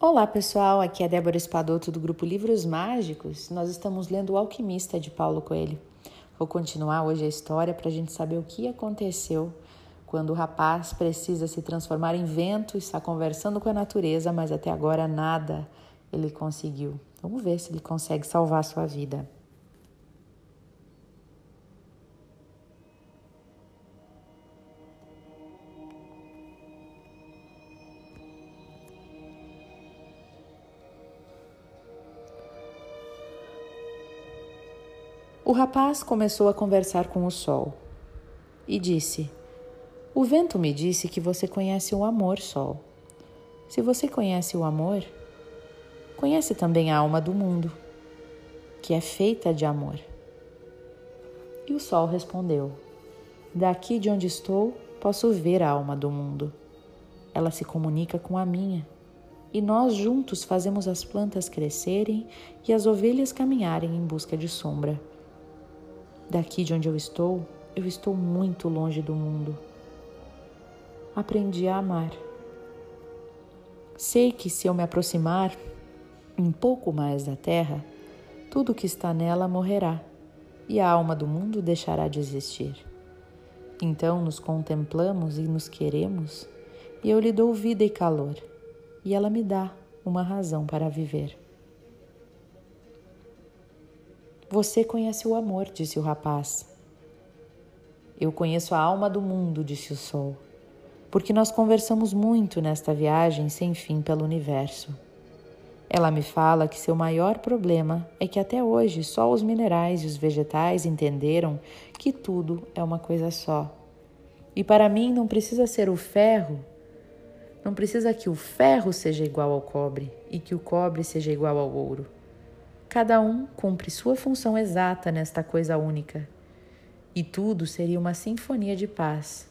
Olá pessoal, aqui é Débora Espadoto do grupo Livros Mágicos. Nós estamos lendo O Alquimista de Paulo Coelho. Vou continuar hoje a história para a gente saber o que aconteceu quando o rapaz precisa se transformar em vento está conversando com a natureza, mas até agora nada ele conseguiu. Vamos ver se ele consegue salvar a sua vida. O rapaz começou a conversar com o sol e disse: O vento me disse que você conhece o amor, sol. Se você conhece o amor, conhece também a alma do mundo, que é feita de amor. E o sol respondeu: Daqui de onde estou, posso ver a alma do mundo. Ela se comunica com a minha, e nós juntos fazemos as plantas crescerem e as ovelhas caminharem em busca de sombra. Daqui de onde eu estou, eu estou muito longe do mundo. Aprendi a amar. Sei que se eu me aproximar um pouco mais da terra, tudo que está nela morrerá e a alma do mundo deixará de existir. Então nos contemplamos e nos queremos, e eu lhe dou vida e calor, e ela me dá uma razão para viver. Você conhece o amor, disse o rapaz. Eu conheço a alma do mundo, disse o sol, porque nós conversamos muito nesta viagem sem fim pelo universo. Ela me fala que seu maior problema é que até hoje só os minerais e os vegetais entenderam que tudo é uma coisa só. E para mim não precisa ser o ferro, não precisa que o ferro seja igual ao cobre e que o cobre seja igual ao ouro. Cada um cumpre sua função exata nesta coisa única. E tudo seria uma sinfonia de paz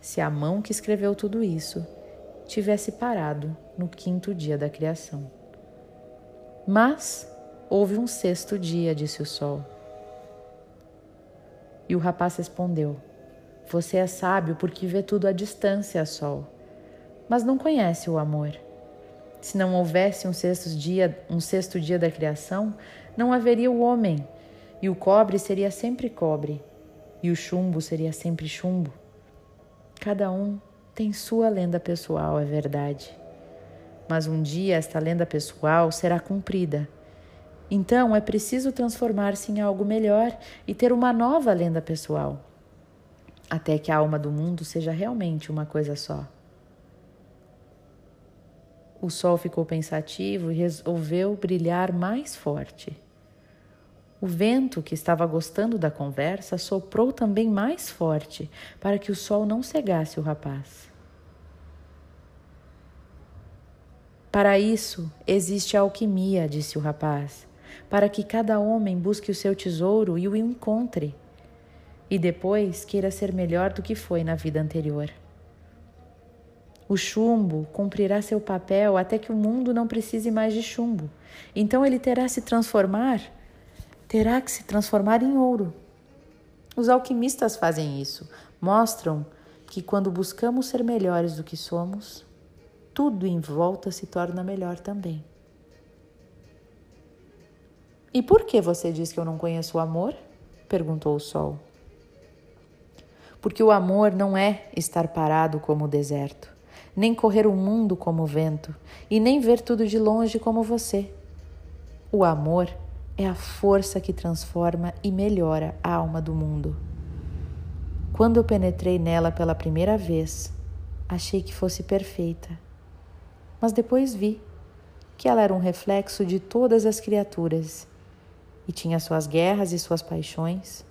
se a mão que escreveu tudo isso tivesse parado no quinto dia da criação. Mas houve um sexto dia, disse o sol. E o rapaz respondeu: Você é sábio porque vê tudo à distância, sol, mas não conhece o amor. Se não houvesse um sexto dia, um sexto dia da criação, não haveria o homem, e o cobre seria sempre cobre, e o chumbo seria sempre chumbo. Cada um tem sua lenda pessoal, é verdade. Mas um dia esta lenda pessoal será cumprida. Então é preciso transformar-se em algo melhor e ter uma nova lenda pessoal, até que a alma do mundo seja realmente uma coisa só. O sol ficou pensativo e resolveu brilhar mais forte. O vento, que estava gostando da conversa, soprou também mais forte para que o sol não cegasse o rapaz. Para isso existe a alquimia, disse o rapaz, para que cada homem busque o seu tesouro e o encontre, e depois queira ser melhor do que foi na vida anterior. O chumbo cumprirá seu papel até que o mundo não precise mais de chumbo. Então ele terá se transformar, terá que se transformar em ouro. Os alquimistas fazem isso, mostram que quando buscamos ser melhores do que somos, tudo em volta se torna melhor também. E por que você diz que eu não conheço o amor? perguntou o sol. Porque o amor não é estar parado como o deserto nem correr o mundo como o vento, e nem ver tudo de longe como você. O amor é a força que transforma e melhora a alma do mundo. Quando eu penetrei nela pela primeira vez, achei que fosse perfeita, mas depois vi que ela era um reflexo de todas as criaturas e tinha suas guerras e suas paixões.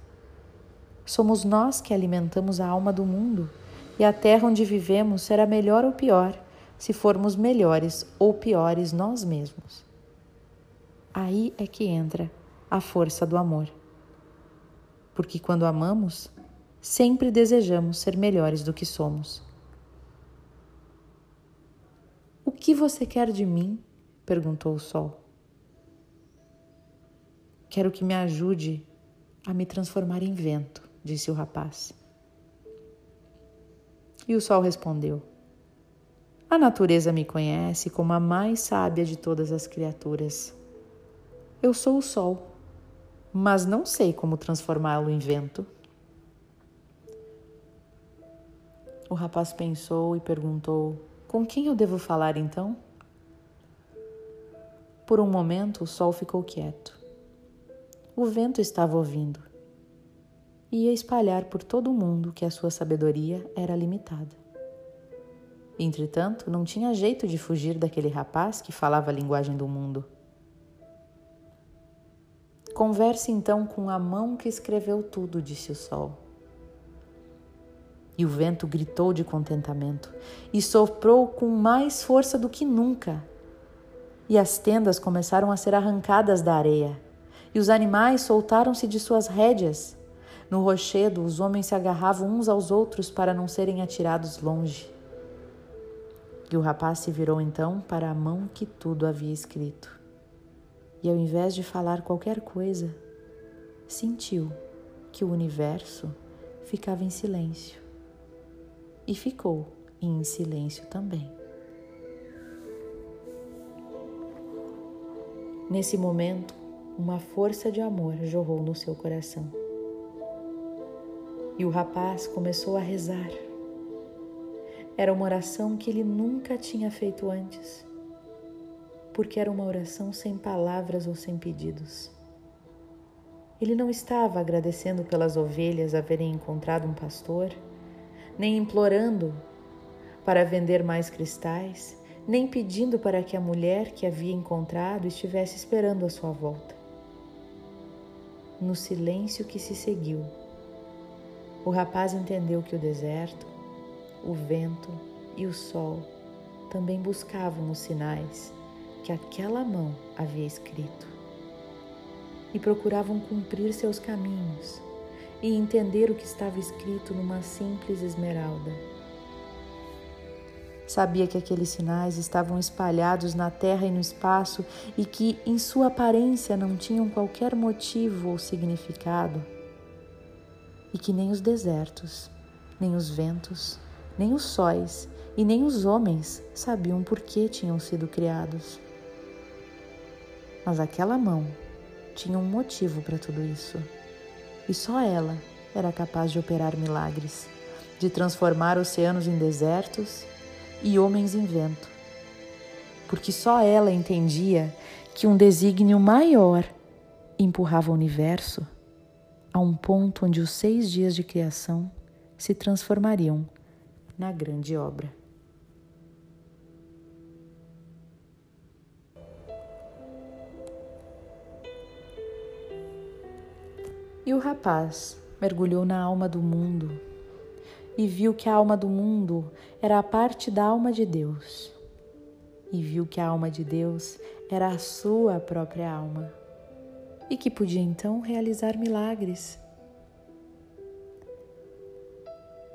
Somos nós que alimentamos a alma do mundo e a terra onde vivemos será melhor ou pior se formos melhores ou piores nós mesmos. Aí é que entra a força do amor. Porque quando amamos, sempre desejamos ser melhores do que somos. O que você quer de mim? perguntou o sol. Quero que me ajude a me transformar em vento, disse o rapaz. E o sol respondeu: A natureza me conhece como a mais sábia de todas as criaturas. Eu sou o sol, mas não sei como transformá-lo em vento. O rapaz pensou e perguntou: Com quem eu devo falar então? Por um momento o sol ficou quieto. O vento estava ouvindo. Ia espalhar por todo o mundo que a sua sabedoria era limitada. Entretanto, não tinha jeito de fugir daquele rapaz que falava a linguagem do mundo. Converse então com a mão que escreveu tudo, disse o sol. E o vento gritou de contentamento e soprou com mais força do que nunca. E as tendas começaram a ser arrancadas da areia, e os animais soltaram-se de suas rédeas. No rochedo, os homens se agarravam uns aos outros para não serem atirados longe. E o rapaz se virou então para a mão que tudo havia escrito. E ao invés de falar qualquer coisa, sentiu que o universo ficava em silêncio. E ficou em silêncio também. Nesse momento, uma força de amor jorrou no seu coração. E o rapaz começou a rezar era uma oração que ele nunca tinha feito antes, porque era uma oração sem palavras ou sem pedidos. Ele não estava agradecendo pelas ovelhas haverem encontrado um pastor, nem implorando para vender mais cristais, nem pedindo para que a mulher que havia encontrado estivesse esperando a sua volta. No silêncio que se seguiu, o rapaz entendeu que o deserto, o vento e o sol também buscavam os sinais que aquela mão havia escrito e procuravam cumprir seus caminhos e entender o que estava escrito numa simples esmeralda. Sabia que aqueles sinais estavam espalhados na terra e no espaço e que, em sua aparência, não tinham qualquer motivo ou significado, e que nem os desertos, nem os ventos, nem os sóis e nem os homens sabiam por que tinham sido criados. Mas aquela mão tinha um motivo para tudo isso. E só ela era capaz de operar milagres, de transformar oceanos em desertos e homens em vento. Porque só ela entendia que um desígnio maior empurrava o universo a um ponto onde os seis dias de criação se transformariam na grande obra. E o rapaz mergulhou na alma do mundo e viu que a alma do mundo era a parte da alma de Deus. E viu que a alma de Deus era a sua própria alma e que podia então realizar milagres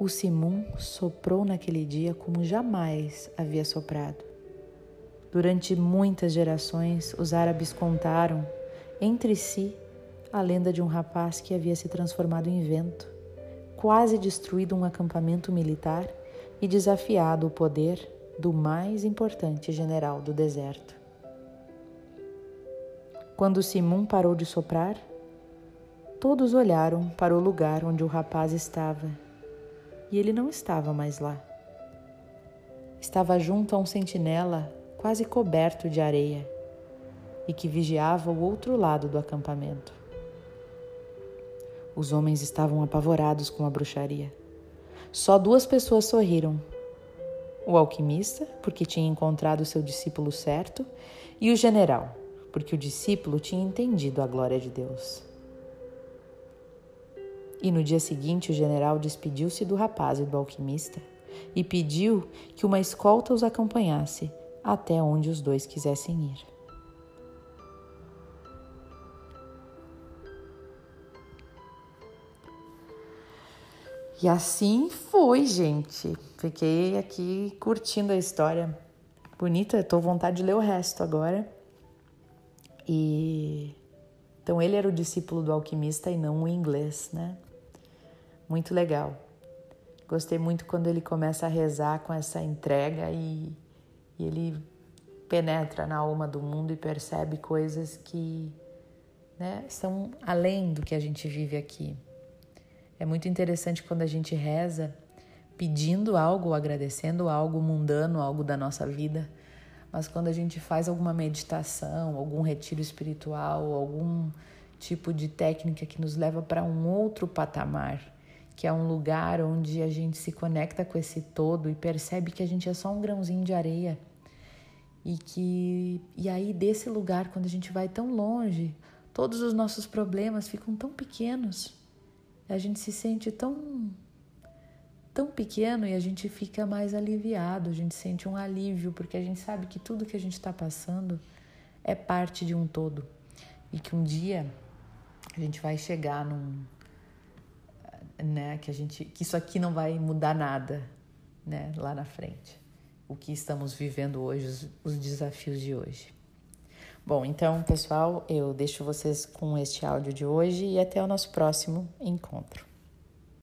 O Simum soprou naquele dia como jamais havia soprado. Durante muitas gerações, os árabes contaram entre si a lenda de um rapaz que havia se transformado em vento, quase destruído um acampamento militar e desafiado o poder do mais importante general do deserto. Quando Simum parou de soprar, todos olharam para o lugar onde o rapaz estava e ele não estava mais lá. Estava junto a um sentinela quase coberto de areia e que vigiava o outro lado do acampamento. Os homens estavam apavorados com a bruxaria. Só duas pessoas sorriram: o alquimista, porque tinha encontrado seu discípulo certo, e o general, porque o discípulo tinha entendido a glória de Deus. E no dia seguinte, o general despediu-se do rapaz e do alquimista e pediu que uma escolta os acompanhasse até onde os dois quisessem ir. E assim foi, gente. Fiquei aqui curtindo a história. Bonita, estou com vontade de ler o resto agora. E então ele era o discípulo do alquimista e não o inglês, né? Muito legal. Gostei muito quando ele começa a rezar com essa entrega e, e ele penetra na alma do mundo e percebe coisas que né, são além do que a gente vive aqui. É muito interessante quando a gente reza pedindo algo, agradecendo algo mundano, algo da nossa vida, mas quando a gente faz alguma meditação, algum retiro espiritual, algum tipo de técnica que nos leva para um outro patamar, que é um lugar onde a gente se conecta com esse todo e percebe que a gente é só um grãozinho de areia. E que e aí desse lugar, quando a gente vai tão longe, todos os nossos problemas ficam tão pequenos. A gente se sente tão tão pequeno e a gente fica mais aliviado, a gente sente um alívio, porque a gente sabe que tudo que a gente está passando é parte de um todo e que um dia a gente vai chegar num, né, que a gente, que isso aqui não vai mudar nada, né, lá na frente. O que estamos vivendo hoje, os, os desafios de hoje. Bom, então, pessoal, eu deixo vocês com este áudio de hoje e até o nosso próximo encontro.